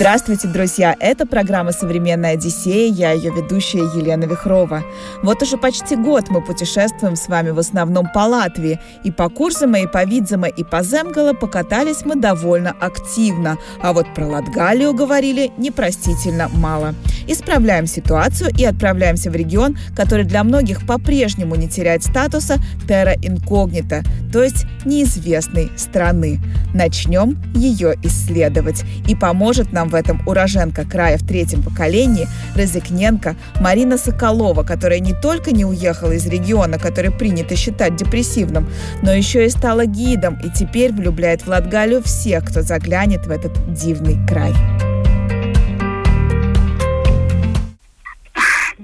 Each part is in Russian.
Здравствуйте, друзья! Это программа «Современная Одиссея», я ее ведущая Елена Вихрова. Вот уже почти год мы путешествуем с вами в основном по Латвии. И по Курзама, и по Видзама, и по Земгала покатались мы довольно активно. А вот про Латгалию говорили непростительно мало. Исправляем ситуацию и отправляемся в регион, который для многих по-прежнему не теряет статуса терра инкогнита, то есть неизвестной страны. Начнем ее исследовать. И поможет нам в этом уроженка края в третьем поколении Розыкненко Марина Соколова, которая не только не уехала из региона, который принято считать депрессивным, но еще и стала гидом и теперь влюбляет в Латгалию всех, кто заглянет в этот дивный край.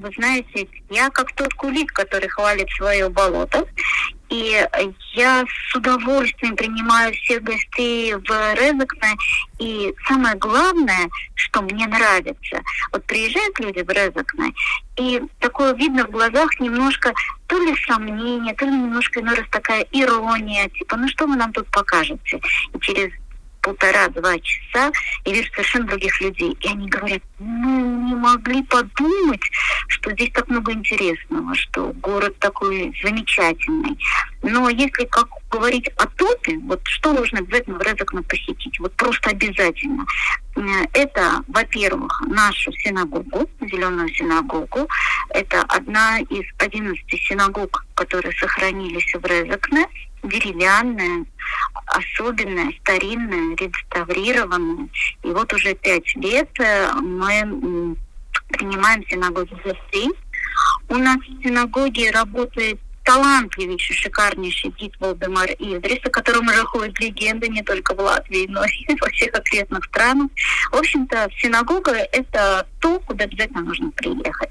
Вы знаете, я как тот кулик, который хвалит свое болото, и я с удовольствием принимаю всех гостей в Резекне. И самое главное, что мне нравится, вот приезжают люди в Резекне, и такое видно в глазах немножко то ли сомнение, то ли немножко иной раз такая ирония, типа, ну что вы нам тут покажете? И через полтора-два часа я вижу совершенно других людей. И они говорят, ну, не могли подумать, что здесь так много интересного, что город такой замечательный. Но если как говорить о топе, вот что нужно обязательно в Резакне посетить? Вот просто обязательно. Э, это, во-первых, нашу синагогу, зеленую синагогу. Это одна из 11 синагог, которые сохранились в Резакне деревянная, особенная, старинная, реставрированная. И вот уже пять лет э, мы принимаем синагогу гостей. У нас в синагоге работает талантливейший, шикарнейший гид Валдемар Идрис, о котором уже ходят легенды не только в Латвии, но и во всех окрестных странах. В общем-то, синагога – это то, куда обязательно нужно приехать.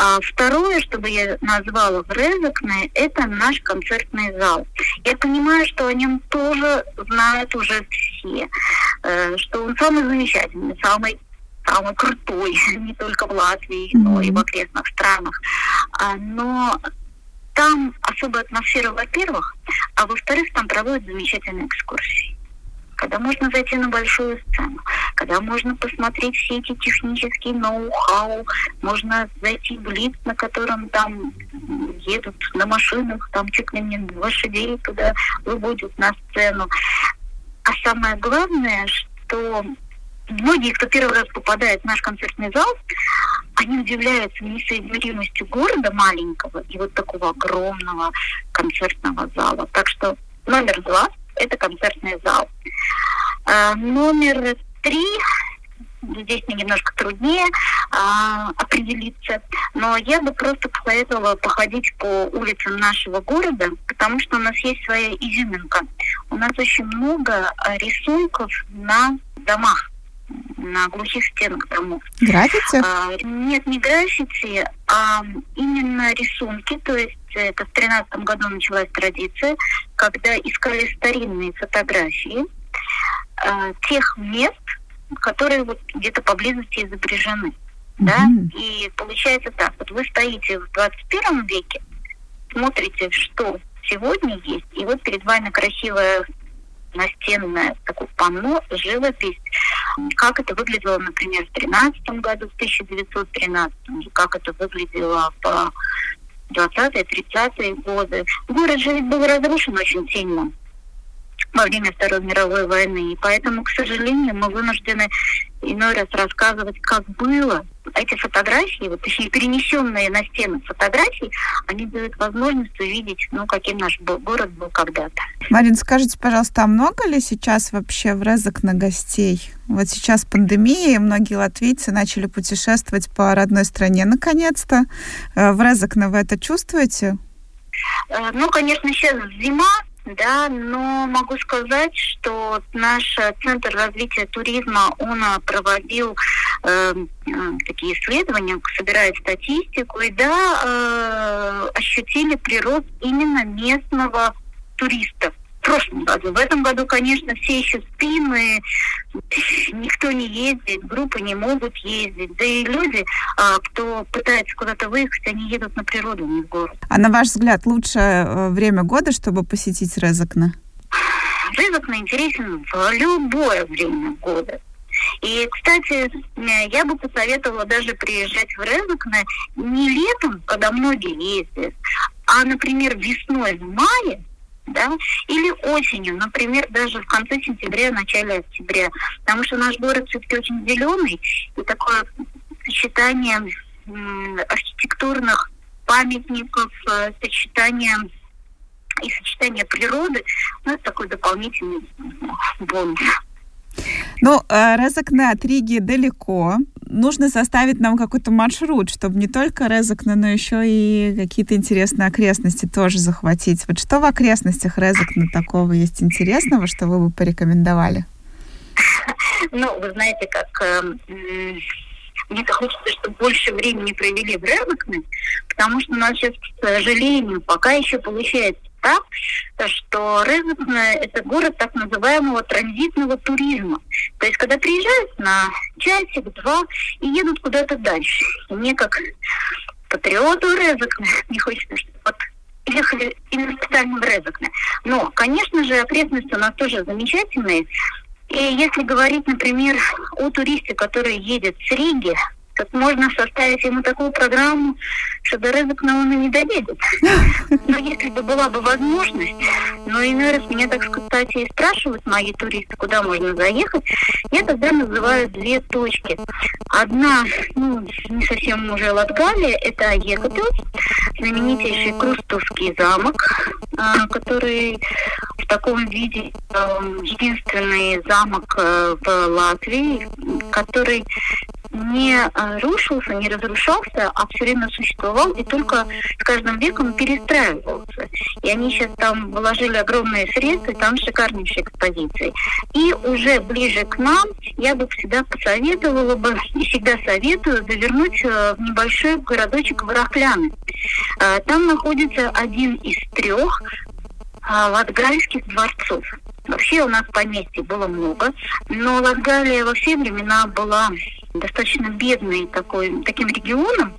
А второе, что бы я назвала в Резекне, это наш концертный зал. Я понимаю, что о нем тоже знают уже все, э, что он самый замечательный, самый самый крутой, не только в Латвии, но и в окрестных странах. А, но там особая атмосфера, во-первых, а во-вторых, там проводят замечательные экскурсии когда можно зайти на большую сцену, когда можно посмотреть все эти технические ноу-хау, можно зайти в лифт, на котором там едут на машинах, там чуть ли не лошадей туда выводят на сцену. А самое главное, что многие, кто первый раз попадает в наш концертный зал, они удивляются несоизмеримостью города маленького и вот такого огромного концертного зала. Так что номер два – это концертный зал. А, номер три здесь мне немножко труднее а, определиться, но я бы просто посоветовала походить по улицам нашего города, потому что у нас есть своя изюминка. У нас очень много рисунков на домах на глухих стенах домов. Граффити? А, нет, не граффити, а именно рисунки. То есть это в тринадцатом году началась традиция, когда искали старинные фотографии а, тех мест, которые вот где-то поблизости изображены. Mm-hmm. Да? И получается так, вот вы стоите в 21 веке, смотрите, что сегодня есть, и вот перед вами красивая настенное такое панно, живопись, как это выглядело, например, в 13 году, в 1913, как это выглядело по 20-е, 30-е годы. Город же был разрушен очень сильно во время Второй мировой войны. И поэтому, к сожалению, мы вынуждены иной раз рассказывать, как было. Эти фотографии, вот, точнее, перенесенные на стены фотографии, они дают возможность увидеть, ну, каким наш город был когда-то. Марин, скажите, пожалуйста, а много ли сейчас вообще в Резок на гостей? Вот сейчас пандемия, и многие латвийцы начали путешествовать по родной стране наконец-то. Э, в Резокне вы это чувствуете? Э, ну, конечно, сейчас зима, да, но могу сказать, что наш Центр развития туризма, он проводил э, э, такие исследования, собирают статистику, и да, э, ощутили прирост именно местного туристов прошлом году. В этом году, конечно, все еще спим, и никто не ездит, группы не могут ездить. Да и люди, а, кто пытается куда-то выехать, они едут на природу, не в город. А на ваш взгляд, лучшее э, время года, чтобы посетить Резакна? Резакна интересен в любое время года. И, кстати, я бы посоветовала даже приезжать в Резакне не летом, когда многие ездят, а, например, весной, в мае, да, или осенью, например, даже в конце сентября, начале октября, потому что наш город все-таки очень зеленый, и такое сочетание архитектурных памятников, э, сочетание и сочетание природы, ну, это такой дополнительный бонус. Ну, э, Резакне от Риги далеко. Нужно составить нам какой-то маршрут, чтобы не только Резакне, но еще и какие-то интересные окрестности тоже захватить. Вот что в окрестностях Резакне такого есть интересного, что вы бы порекомендовали? Ну, вы знаете, как эм, мне хочется, чтобы больше времени провели в Резакне, потому что у нас сейчас, к сожалению, пока еще получается так, что Резекне – это город так называемого транзитного туризма. То есть, когда приезжают на часик-два и едут куда-то дальше. И мне, как патриоту Резекне, не хочется, чтобы вот ехали именно специально в Резекне. Но, конечно же, окрестности у нас тоже замечательные. И если говорить, например, о туристе, который едет с Риги так можно составить ему такую программу, что до на он не доедет. Но если бы была бы возможность, но иной раз меня, так сказать, и спрашивают мои туристы, куда можно заехать, я тогда называю две точки. Одна, ну, не совсем уже Латгалия, это Екател, знаменитейший Крустовский замок, а, который в таком виде эм, единственный замок э, в Латвии, который не э, рушился, не разрушался, а все время существовал и только с каждым веком перестраивался. И они сейчас там вложили огромные средства, там шикарнейшие экспозиции. И уже ближе к нам я бы всегда посоветовала бы, и всегда советую, завернуть э, в небольшой городочек Ворохляны. Э, там находится один из трех латгальских дворцов. Вообще у нас поместьй было много, но Латгалия во все времена была достаточно бедный такой, таким регионом,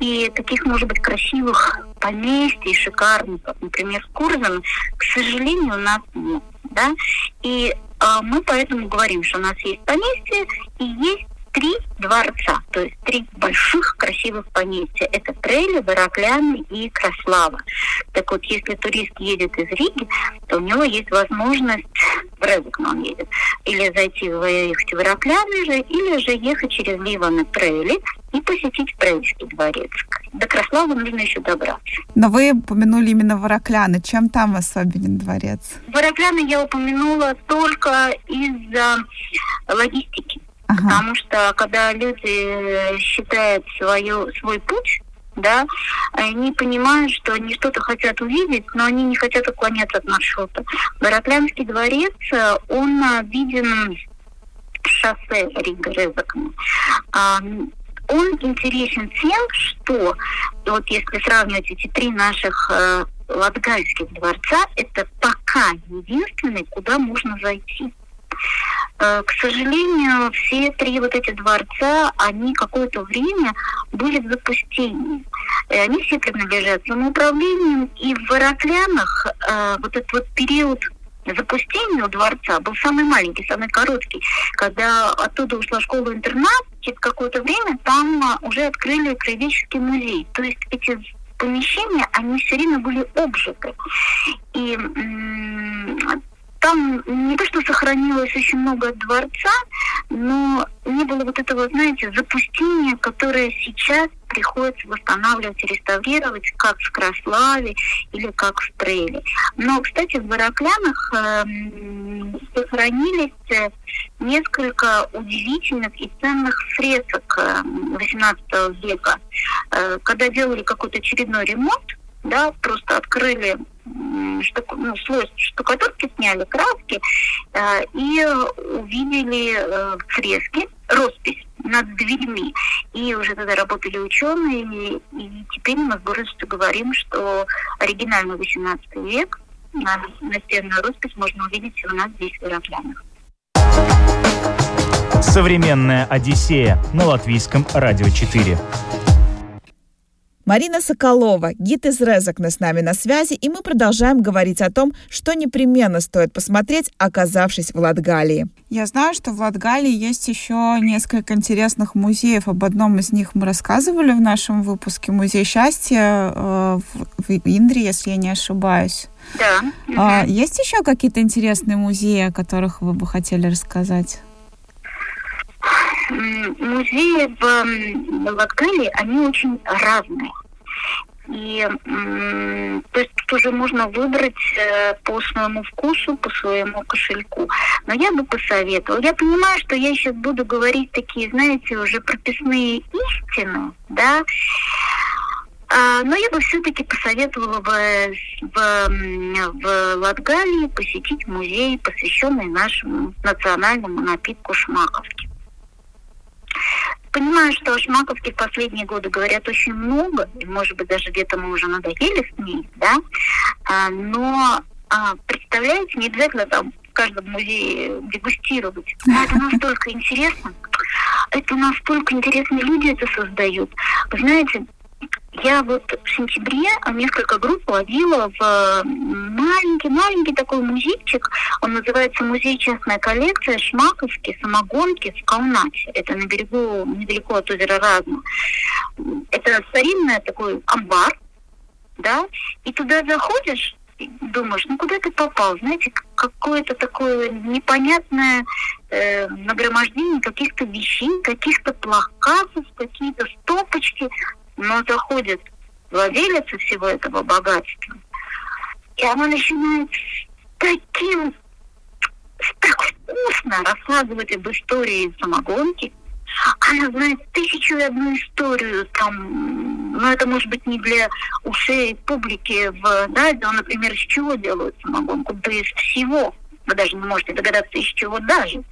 и таких, может быть, красивых поместий, шикарных, как, например, Курзан, к сожалению, у нас нет. Да? И э, мы поэтому говорим, что у нас есть поместье и есть три дворца, то есть три больших красивых поместья. Это Трели, Баракляны и Краслава. Так вот, если турист едет из Риги, то у него есть возможность в Резекно он едет. Или зайти в ехать в Баракляны же, или же ехать через Ливан и Трели и посетить Трельский дворец. До Краславы нужно еще добраться. Но вы упомянули именно Варакляны. Чем там особенен дворец? Варакляны я упомянула только из-за логистики. Ага. Потому что когда люди считают свою, свой путь, да, они понимают, что они что-то хотят увидеть, но они не хотят уклоняться от маршрута. Бараклянский дворец, он виден шоссе Рига Резакна. Он интересен тем, что вот если сравнивать эти три наших э, латгальских дворца, это пока единственный, куда можно зайти. Э, к сожалению, все три вот эти дворца, они какое-то время были в запустении. Они все принадлежат самоуправлению. И в Вороклянах э, вот этот вот период запустения у дворца был самый маленький, самый короткий. Когда оттуда ушла школа-интернат, через какое-то время там э, уже открыли краеведческий музей. То есть эти помещения, они все время были обжиты. И там не то, что сохранилось очень много дворца, но не было вот этого, знаете, запустения, которое сейчас приходится восстанавливать и реставрировать, как в Краславе или как в Трейле. Но, кстати, в Бараклянах э, сохранились несколько удивительных и ценных фресок XVIII века. Э, когда делали какой-то очередной ремонт, да, просто открыли штук, ну, слой штукатурки, сняли краски э, и увидели э, фрески, роспись над дверьми. И уже тогда работали ученые, и теперь мы с гордостью говорим, что оригинальный 18 век на настенную роспись можно увидеть у нас здесь в Ярославлях. Современная Одиссея на латвийском радио 4. Марина Соколова, гид из Резакна с нами на связи, и мы продолжаем говорить о том, что непременно стоит посмотреть, оказавшись в Латгалии. Я знаю, что в Латгалии есть еще несколько интересных музеев. Об одном из них мы рассказывали в нашем выпуске. Музей счастья э, в Индре, если я не ошибаюсь. Да. А, есть еще какие-то интересные музеи, о которых вы бы хотели рассказать? Музеи в Латгалии, они очень разные. И то есть тут уже можно выбрать э, по своему вкусу, по своему кошельку. Но я бы посоветовала. Я понимаю, что я сейчас буду говорить такие, знаете, уже прописные истины, да, а, но я бы все-таки посоветовала бы в, в Латгалии посетить музей, посвященный нашему национальному напитку шмаковки. Понимаю, что о Шмаковке в последние годы говорят очень много, и, может быть, даже где-то мы уже надоели с ней, да, а, но а, представляете, не обязательно там в каждом музее дегустировать. Но это настолько интересно. Это настолько интересные люди это создают. Вы знаете, я вот в сентябре несколько групп водила в маленький-маленький такой музейчик. Он называется «Музей частная коллекция Шмаковки, самогонки в Калнате». Это на берегу, недалеко от озера Разма. Это старинный такой амбар, да, и туда заходишь, думаешь, ну куда ты попал? Знаете, какое-то такое непонятное э, нагромождение каких-то вещей, каких-то плакатов, какие-то стопочки но заходит владелица всего этого богатства, и она начинает таким, так вкусно рассказывать об истории самогонки. Она знает тысячу и одну историю, там, но это может быть не для ушей публики в радио, например, из чего делают самогонку, да из всего. Вы даже не можете догадаться, из чего даже.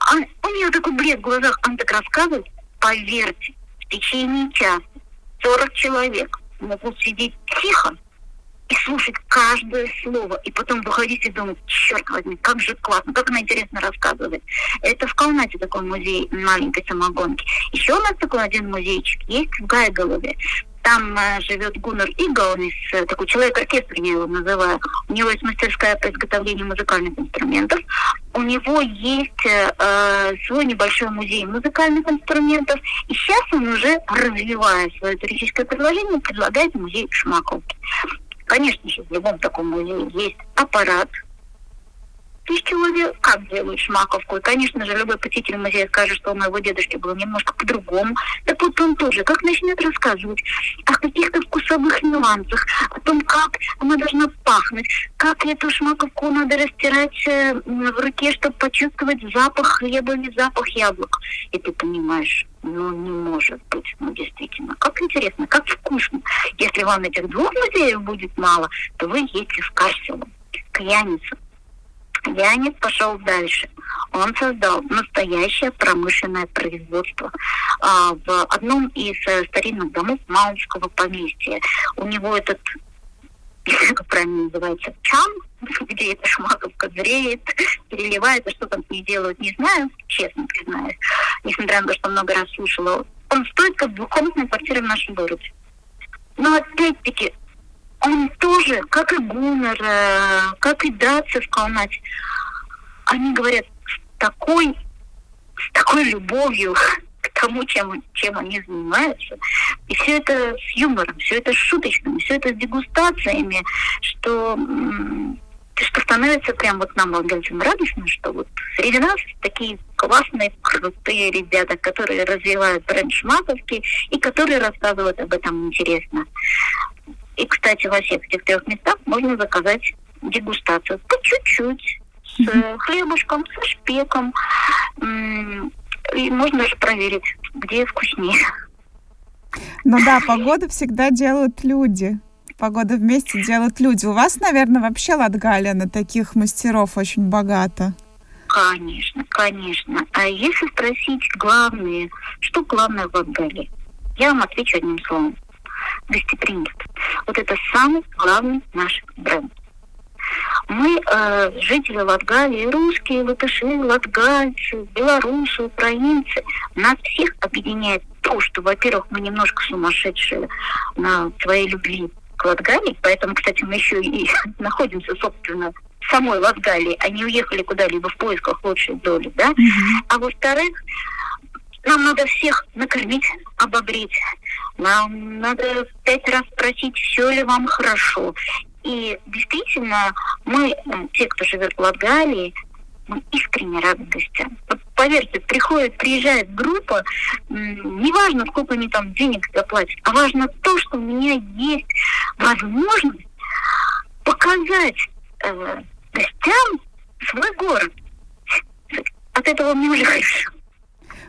А у нее такой бред в глазах, она так рассказывает, поверьте, в течение часа 40 человек могут сидеть тихо и слушать каждое слово, и потом выходить и думать, черт возьми, как же классно, как она интересно рассказывает. Это в Калнате такой музей маленькой самогонки. Еще у нас такой один музейчик есть в Гайголове. Там э, живет Гуннер Игалнис, э, такой человек-оркестр, я его называю. У него есть мастерская по изготовлению музыкальных инструментов. У него есть э, э, свой небольшой музей музыкальных инструментов. И сейчас он уже, развивая свое туристическое предложение, предлагает музей Шмаковки. Конечно же, в любом таком музее есть аппарат, тысяч человек как делают шмаковку. И, конечно же, любой посетитель музея скажет, что у моего дедушки было немножко по-другому. Так вот он тоже, как начнет рассказывать о каких-то вкусовых нюансах, о том, как она должна пахнуть, как эту шмаковку надо растирать э, в руке, чтобы почувствовать запах хлеба или запах яблок. И ты понимаешь, ну, не может быть. Ну, действительно, как интересно, как вкусно. Если вам этих двух музеев будет мало, то вы едете в Карселу, к Яницу, Янис пошел дальше. Он создал настоящее промышленное производство а, в одном из э, старинных домов Маунского поместья. У него этот как правильно называется, чан, где эта шмаковка зреет, переливается, что там с ней делают, не знаю, честно признаюсь, несмотря на то, что много раз слушала. Он стоит как двухкомнатная квартира в нашем городе. Но опять-таки, он тоже, как и Гуннер, как и Датса в Калнате, они говорят с такой, с такой любовью к тому, чем, чем они занимаются. И все это с юмором, все это с шуточками, все это с дегустациями, что, что становится прям вот нам владельцам радостно, что вот среди нас такие классные, крутые ребята, которые развивают бренд Шмаковки и которые рассказывают об этом интересно. И, кстати, во всех этих трех местах можно заказать дегустацию по чуть-чуть, с хлебушком, со шпеком. И можно даже проверить, где вкуснее. Ну да, погоду всегда делают люди. Погоду вместе делают люди. У вас, наверное, вообще Латгалия на таких мастеров очень богата. Конечно, конечно. А если спросить главное, что главное в Латгалии? Я вам отвечу одним словом. Гостеприимство. Вот это самый главный наш бренд. Мы, э, жители Латгалии, русские, латыши, латгальцы, белорусы, украинцы, нас всех объединяет то, что, во-первых, мы немножко сумасшедшие на своей любви к Латгалии, поэтому, кстати, мы еще и находимся, собственно, в самой Латгалии, а не уехали куда-либо в поисках лучшей доли, да? Mm-hmm. А во-вторых, нам надо всех накормить, обогреть. Нам надо пять раз спросить, все ли вам хорошо. И действительно, мы, те, кто живет в Латгалии, мы искренне рады гостям. Поверьте, приходит, приезжает группа, неважно, сколько они там денег заплатят, а важно то, что у меня есть возможность показать э, гостям свой город. От этого мне уже хорошо.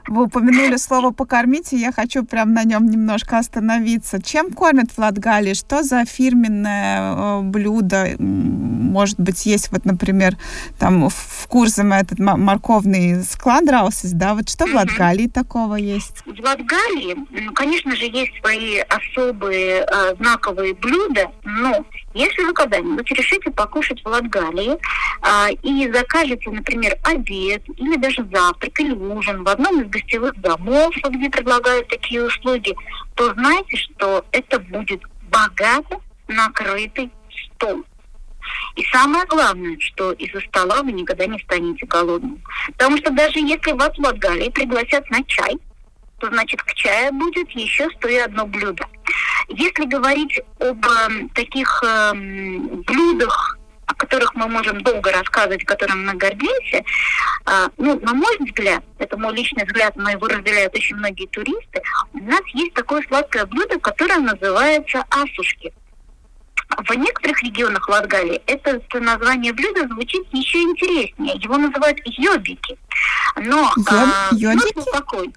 Вы упомянули слово «покормить», и я хочу прям на нем немножко остановиться. Чем кормят в Латгалии? Что за фирменное э, блюдо? Может быть, есть вот, например, там в Курзаме этот морковный складраусис, да? Вот что в Латгалии такого есть? В Латгалии, ну, конечно же, есть свои особые э, знаковые блюда, но если вы когда-нибудь решите покушать в Латгалии э, и закажете, например, обед или даже завтрак или ужин в одном из гостевых домов, где предлагают такие услуги, то знаете, что это будет богато накрытый стол. И самое главное, что из-за стола вы никогда не станете голодным. Потому что даже если вас в Латгалии пригласят на чай, то значит к чаю будет еще стоя одно блюдо. Если говорить об э, таких э, блюдах, о которых мы можем долго рассказывать, которым мы гордимся, а, ну, на мой взгляд, это мой личный взгляд, но его разделяют очень многие туристы, у нас есть такое сладкое блюдо, которое называется асушки. В некоторых регионах Латгалии это название блюда звучит еще интереснее. Его называют йобики. Но а, смысл такой.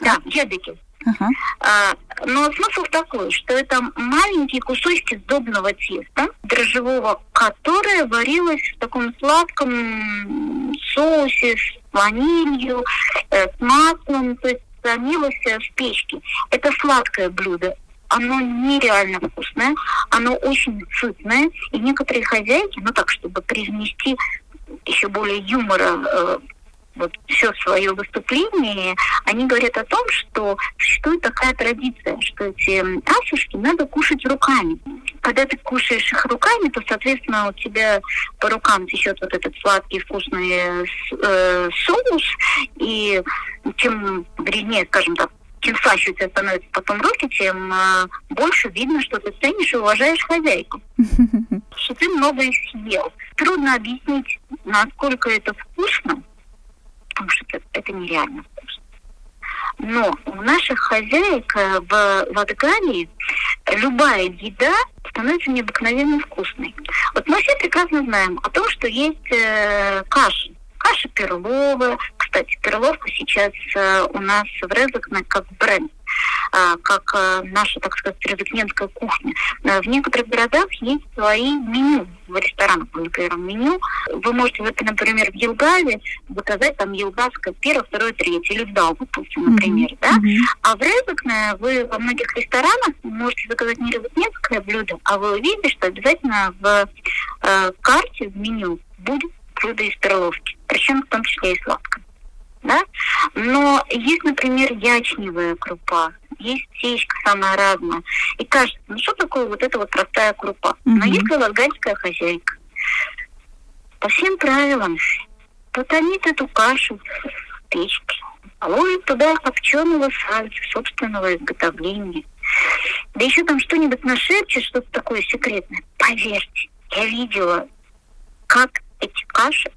Да, йобики. Uh-huh. А, но смысл такой, что это маленькие кусочки сдобного теста, дрожжевого, которое варилось в таком сладком соусе с ванилью, э, с маслом, то есть томилось в печке. Это сладкое блюдо. Оно нереально вкусное, оно очень сытное, и некоторые хозяйки, ну так, чтобы привнести еще более юмора э, вот все свое выступление, они говорят о том, что существует такая традиция, что эти асушки надо кушать руками. Когда ты кушаешь их руками, то, соответственно, у тебя по рукам течет вот этот сладкий вкусный э, соус, и чем вреднее, скажем так, чем слаще у тебя становятся потом руки, тем э, больше видно, что ты ценишь и уважаешь хозяйку. Что ты много их съел. Трудно объяснить, насколько это вкусно, потому что это, это нереально вкусно. Но у наших хозяек э, в Латгалии любая еда становится необыкновенно вкусной. Вот мы все прекрасно знаем о том, что есть э, каши. Каша перловая. Кстати, перловка сейчас э, у нас в Резекне как бренд. А, как э, наша, так сказать, резакненская кухня. Э, в некоторых городах есть свои меню в ресторанах, например, меню. Вы можете, например, в Елгаве заказать там елгавское первое, второе, третье, или в Даугавпилсе, например, mm-hmm. да? А в Резакне вы во многих ресторанах можете заказать не резакненское блюдо, а вы увидите, что обязательно в э, карте, в меню будет блюдо из перловки, причем в том числе и сладкое да? Но есть, например, ячневая крупа, есть течка самая разная. И кажется, ну что такое вот эта вот простая крупа? Mm-hmm. Но есть латгальская хозяйка. По всем правилам потомит эту кашу в печке, положит туда копченого сальца собственного изготовления. Да еще там что-нибудь нашепчет, что-то такое секретное. Поверьте, я видела, как эти каши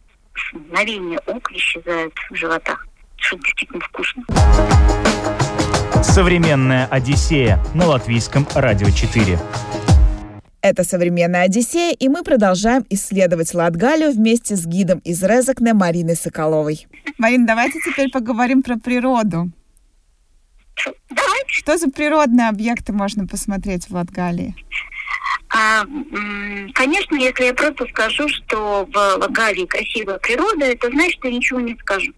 мгновение ока исчезают в животах. Что действительно вкусно. Современная Одиссея на латвийском радио 4. Это «Современная Одиссея», и мы продолжаем исследовать Латгалию вместе с гидом из Резакне Мариной Соколовой. Марин, давайте теперь поговорим про природу. Давайте. Что за природные объекты можно посмотреть в Латгалии? А, конечно, если я просто скажу, что в Лагалии красивая природа, это значит, что я ничего не скажу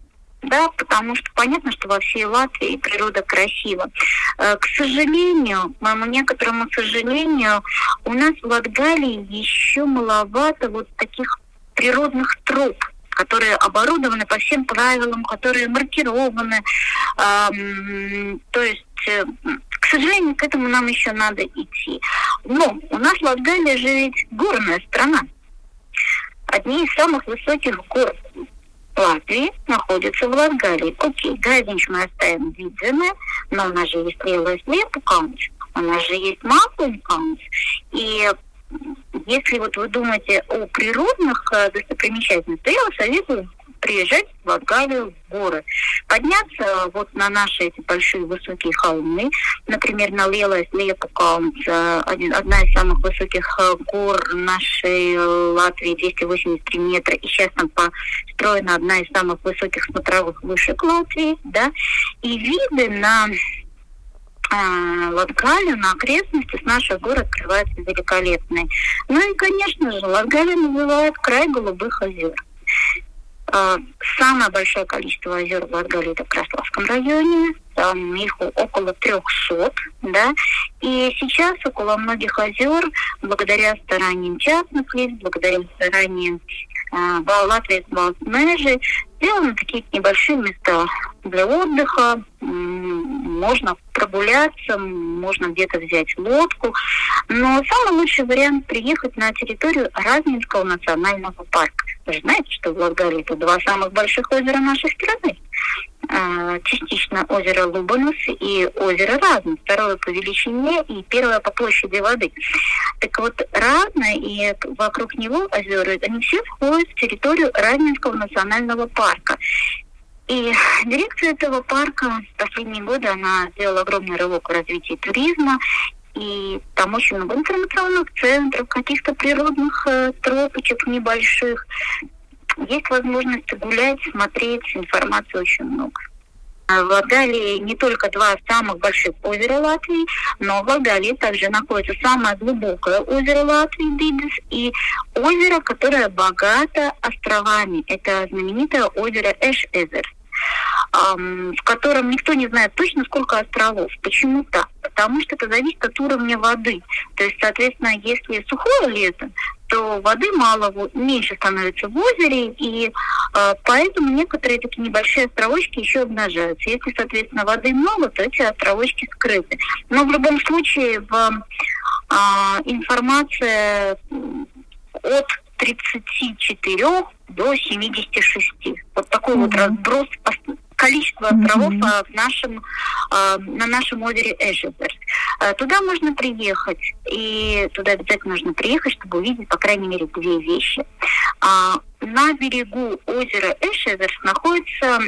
да, потому что понятно, что во всей Латвии природа красива. Э, к сожалению, моему некоторому сожалению, у нас в Латгалии еще маловато вот таких природных троп, которые оборудованы по всем правилам, которые маркированы. Эм, то есть, э, к сожалению, к этому нам еще надо идти. Но у нас Латгалия же ведь горная страна. Одни из самых высоких гор Латвии находится в Латгалии. Окей, Гайдинч мы оставим видимое, но у нас же есть Лелас Лепукаунч, у нас же есть Маклункаунч. И если вот вы думаете о природных э, достопримечательностях, то я вас советую приезжать в Латгалию, в горы. Подняться вот на наши эти большие высокие холмы, например, на Лелас Лепукаунч, одна из самых высоких э, гор нашей Латвии, 283 метра, и сейчас там построена одна из самых высоких смотровых вышек Латвии, да, и виды на Латгалию на окрестности с наших гор открываются великолепные. Ну и, конечно же, Латгалию называют край голубых озер. А, самое большое количество озер в Латгалии это в Краславском районе, там их около 300, да, и сейчас около многих озер, благодаря стараниям частных лиц, благодаря стараниям э, Латвии с сделаны такие небольшие места для отдыха, можно прогуляться, можно где-то взять лодку. Но самый лучший вариант приехать на территорию Разнинского национального парка. Вы же знаете, что в Латгалии это два самых больших озера нашей страны. А, частично озеро Лубанус и озеро Разно, второе по величине и первое по площади воды. Так вот, Разно и вокруг него озера, они все входят в территорию Разнинского национального парка. И дирекция этого парка в последние годы она сделала огромный рывок в развитии туризма. И там очень много информационных центров, каких-то природных э, тропочек небольших. Есть возможность гулять, смотреть, информации очень много. А в Ладалии не только два самых больших озера Латвии, но в Ладалии также находится самое глубокое озеро Латвии, Дидис, и озеро, которое богато островами. Это знаменитое озеро Эш-Эзер в котором никто не знает точно, сколько островов. Почему так? Потому что это зависит от уровня воды. То есть, соответственно, если сухое лето, то воды мало, меньше становится в озере, и э, поэтому некоторые такие небольшие островочки еще обнажаются. Если, соответственно, воды много, то эти островочки скрыты. Но в любом случае в э, информация от 34 до 76. Вот такой mm-hmm. вот разброс количество островов mm-hmm. в нашем, а, на нашем озере Эшезер. А, туда можно приехать, и туда обязательно нужно приехать, чтобы увидеть, по крайней мере, две вещи. На берегу озера Эшезер находится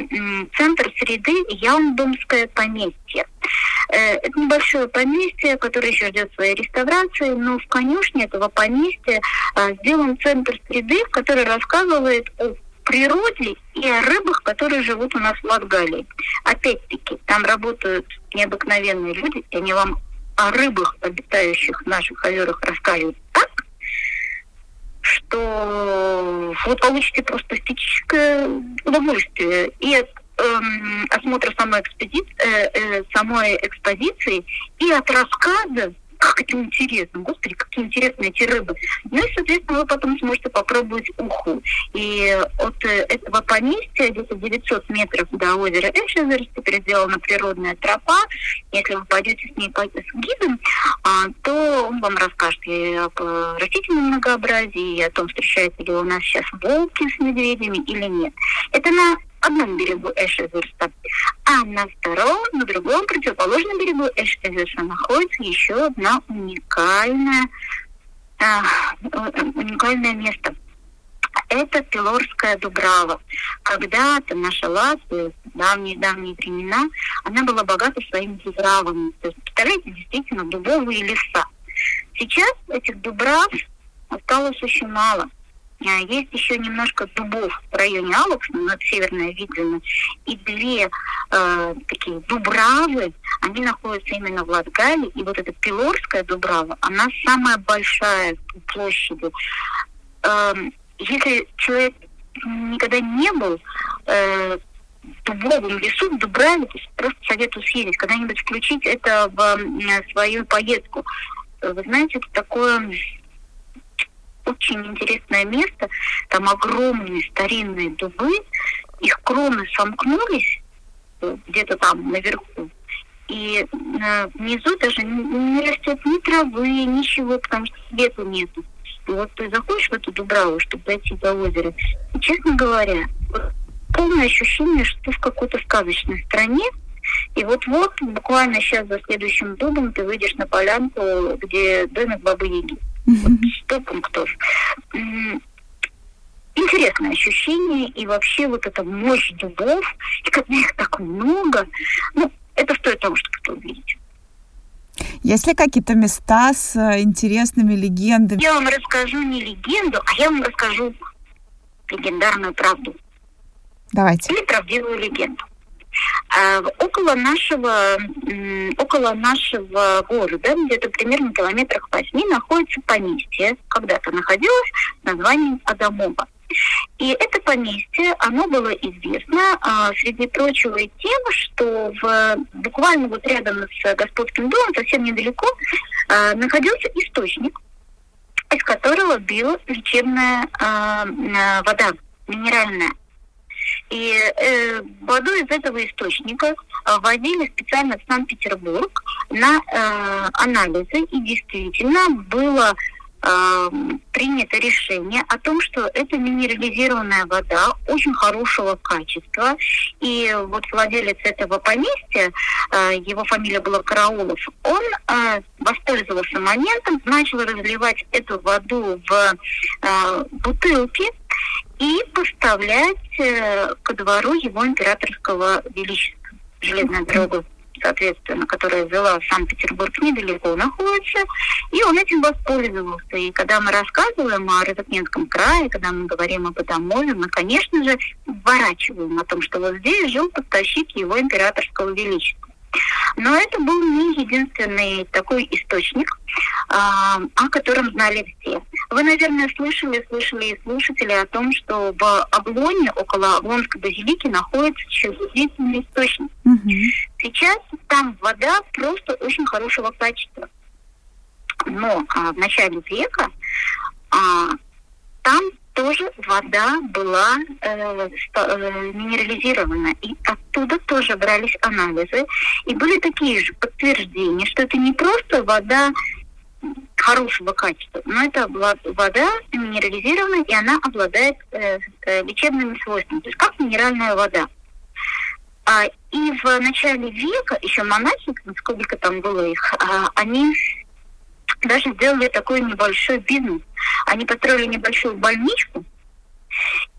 центр среды Яундомское поместье. Э, это небольшое поместье, которое еще ждет своей реставрации, но в конюшне этого поместья сделан центр среды, который рассказывает о природе и о рыбах, которые живут у нас в Латгалии. Опять-таки, там работают необыкновенные люди, и они вам о рыбах, обитающих в наших озерах, расскажут так, что вы получите просто эстетическое удовольствие и от эм, осмотра самой, экспедиции, э, э, самой экспозиции, и от рассказа как это интересно, господи, какие интересные эти рыбы. Ну и, соответственно, вы потом сможете попробовать уху. И от э, этого поместья, где-то 900 метров до озера Эшезер, теперь сделана природная тропа. Если вы пойдете с ней с гидом, а, то он вам расскажет и об э, растительном многообразии, и о том, встречаются ли у нас сейчас волки с медведями или нет. Это на одном берегу Эшезерста, а на втором, на другом противоположном берегу Эшезерста находится еще одна уникальная, а, уникальное место. Это Пилорская Дубрава. Когда-то наша Латвия, давние-давние времена, она была богата своими дубравами. То есть, представляете, действительно дубовые леса. Сейчас этих дубрав осталось очень мало. А, есть еще немножко дубов в районе Алукса, над Северной Видлина, и две э, такие дубравы, они находятся именно в Латгале, и вот эта Пилорская Дубрава, она самая большая по площади. Эм, если человек никогда не был э, в дубовом лесу, в Дубраве, то просто советую съездить, когда-нибудь включить это в свою поездку. Вы знаете, это такое очень интересное место. Там огромные старинные дубы, их кроны сомкнулись э, где-то там наверху. И э, внизу даже не, не растет ни травы, ничего, потому что света нету. И вот ты заходишь в эту Дубраву, чтобы дойти до озера, и, честно говоря, полное ощущение, что ты в какой-то сказочной стране, и вот-вот, буквально сейчас за следующим дубом ты выйдешь на полянку, где домик Бабы Яги. Вот сто пунктов. Интересное ощущение, и вообще вот эта мощь дубов, и когда их так много, ну, это стоит того, чтобы это увидеть. Есть ли какие-то места с э, интересными легендами? Я вам расскажу не легенду, а я вам расскажу легендарную правду. Давайте. Или правдивую легенду. А, около нашего, около нашего города, где-то примерно километрах восьми, находится поместье, когда-то находилось названием Адамова. И это поместье, оно было известно, а, среди прочего, и тем, что в, буквально вот рядом с господским домом, совсем недалеко, а, находился источник, из которого била лечебная а, вода, минеральная. И э, воду из этого источника э, возили специально в Санкт-Петербург на э, анализы, и действительно было э, принято решение о том, что это минерализированная вода очень хорошего качества. И вот владелец этого поместья, э, его фамилия была Караулов, он э, воспользовался моментом, начал разливать эту воду в э, бутылки, и поставлять э, ко двору его императорского величества. Железная дорога, соответственно, которая вела в Санкт-Петербург, недалеко находится, и он этим воспользовался. И когда мы рассказываем о Розыкненском крае, когда мы говорим об Адамове, мы, конечно же, вворачиваем о том, что вот здесь жил поставщик его императорского величества. Но это был не единственный такой источник, а, о котором знали все. Вы, наверное, слышали, слышали и слушатели о том, что в Облоне, около Облонской базилики, находится чудесный источник. Угу. Сейчас там вода просто очень хорошего качества. Но а, в начале века а, там тоже вода была э, э, минерализирована. И оттуда тоже брались анализы. И были такие же подтверждения, что это не просто вода хорошего качества, но это вода минерализированная, и она обладает э, э, лечебными свойствами, то есть как минеральная вода. А, и в начале века еще монахи, сколько там было их, а, они даже сделали такой небольшой бизнес. Они построили небольшую больничку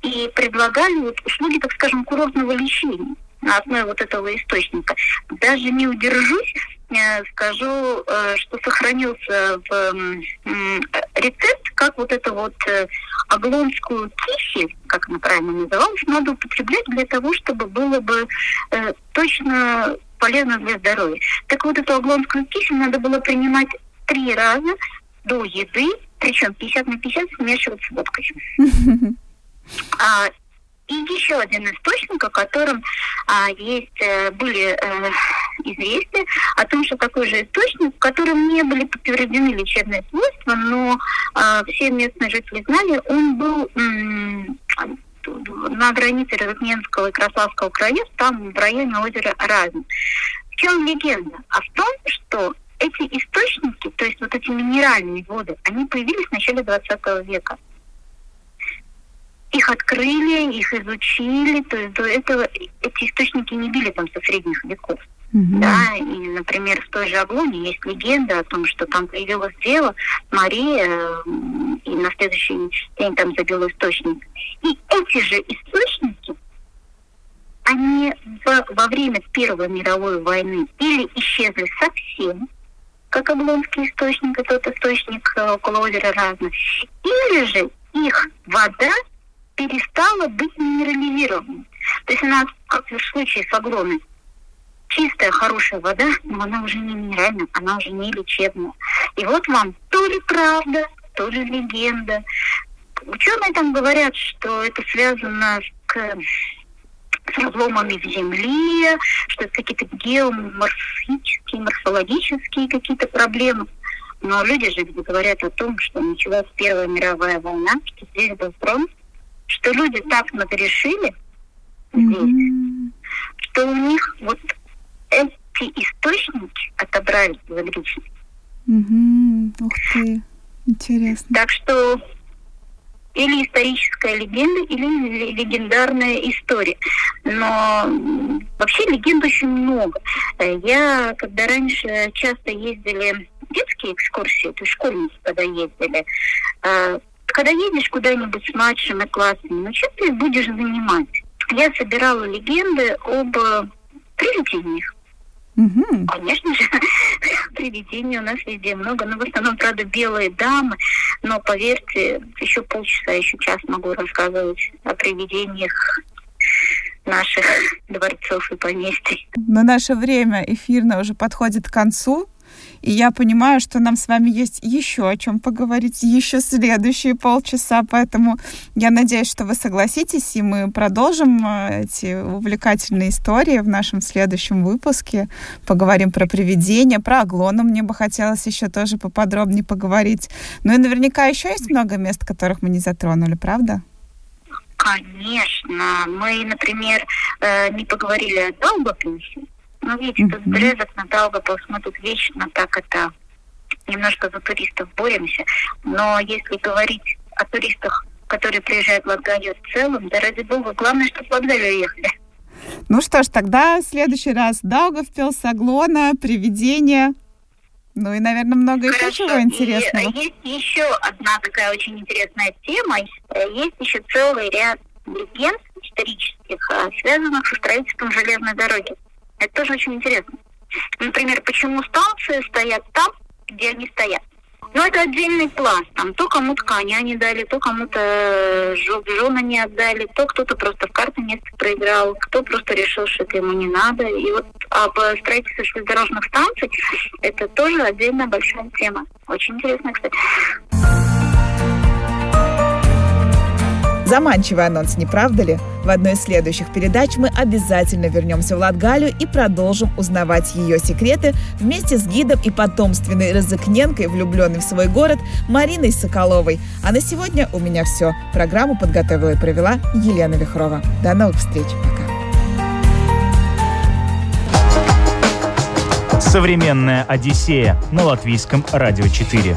и предлагали вот услуги, так скажем, курортного лечения на основе вот этого источника. Даже не удержусь, э, скажу, э, что сохранился в рецепт, как вот эту вот э, аглонскую кисель, как она правильно называлась, надо употреблять для того, чтобы было бы точно полезно для здоровья. Так вот эту аглонскую кисель надо было принимать три раза до еды, причем 50 на 50 смешивать с водкой. А, и еще один источник, о котором а, есть, э, были э, известия, о том, что такой же источник, в котором не были подтверждены лечебные свойства, но а, все местные жители знали, он был м- на границе Розыкненского и Краславского краев, там в районе озера Разин. В чем легенда? А в том, что эти источники, то есть вот эти минеральные воды, они появились в начале 20 века. Их открыли, их изучили, то есть до этого эти источники не били там со средних веков. Mm-hmm. Да, и, например, в той же Аглоне есть легенда о том, что там появилась дева Мария, и на следующий день там забил источник. И эти же источники, они в, во время Первой мировой войны или исчезли совсем, как Облонский источник, и тот источник э, около озера Разно. Или же их вода перестала быть минерализированной. То есть она, как в случае с Аглоной, чистая, хорошая вода, но она уже не минеральная, она уже не лечебная. И вот вам то ли правда, то ли легенда. Ученые там говорят, что это связано с разломами в земле, что это какие-то геоморфические, морфологические какие-то проблемы. Но люди же говорят о том, что началась Первая мировая война, что здесь был фронт, что люди так нагрешили здесь, mm-hmm. что у них вот эти источники отобрали в личность. Угу. Ух ты, интересно. Так что или историческая легенда, или легендарная история. Но вообще легенд очень много. Я, когда раньше часто ездили детские экскурсии, то есть школьники, когда ездили, а, когда едешь куда-нибудь с младшими классами, ну чем ты будешь занимать? Я собирала легенды об привидениях. Угу. Конечно же, привидений у нас везде много, но в основном, правда, белые дамы. Но поверьте, еще полчаса, еще час могу рассказывать о привидениях наших дворцов и поместий. Но наше время эфирное уже подходит к концу. И я понимаю, что нам с вами есть еще о чем поговорить, еще следующие полчаса, поэтому я надеюсь, что вы согласитесь, и мы продолжим э, эти увлекательные истории в нашем следующем выпуске. Поговорим про привидения, про Аглону мне бы хотелось еще тоже поподробнее поговорить. Ну и наверняка еще есть много мест, которых мы не затронули, правда? Конечно. Мы, например, э, не поговорили о Долгопинсе, ну, видите, тут Дрезок на Даугавпилс, мы тут вечно так это немножко за туристов боремся. Но если говорить о туристах, которые приезжают в Латгалию в целом, да ради бога, главное, чтобы в Латгалию ехали. Ну что ж, тогда в следующий раз Даугавпилс, Аглона, Привидения. Ну и, наверное, много Хорошо. еще чего интересного. И, есть еще одна такая очень интересная тема. Есть еще целый ряд легенд исторических, а, связанных со строительством железной дороги. Это тоже очень интересно. Например, почему станции стоят там, где они стоят. Ну, это отдельный пласт. Там то кому-то коня не дали, то кому-то э, жены не отдали, то кто-то просто в карты место проиграл, кто просто решил, что это ему не надо. И вот об строительстве железнодорожных станций это тоже отдельная большая тема. Очень интересно, кстати. Заманчивый анонс, не правда ли? В одной из следующих передач мы обязательно вернемся в Латгалию и продолжим узнавать ее секреты вместе с гидом и потомственной Розыкненкой, влюбленной в свой город, Мариной Соколовой. А на сегодня у меня все. Программу подготовила и провела Елена Вихрова. До новых встреч. Пока. Современная Одиссея на латвийском радио 4.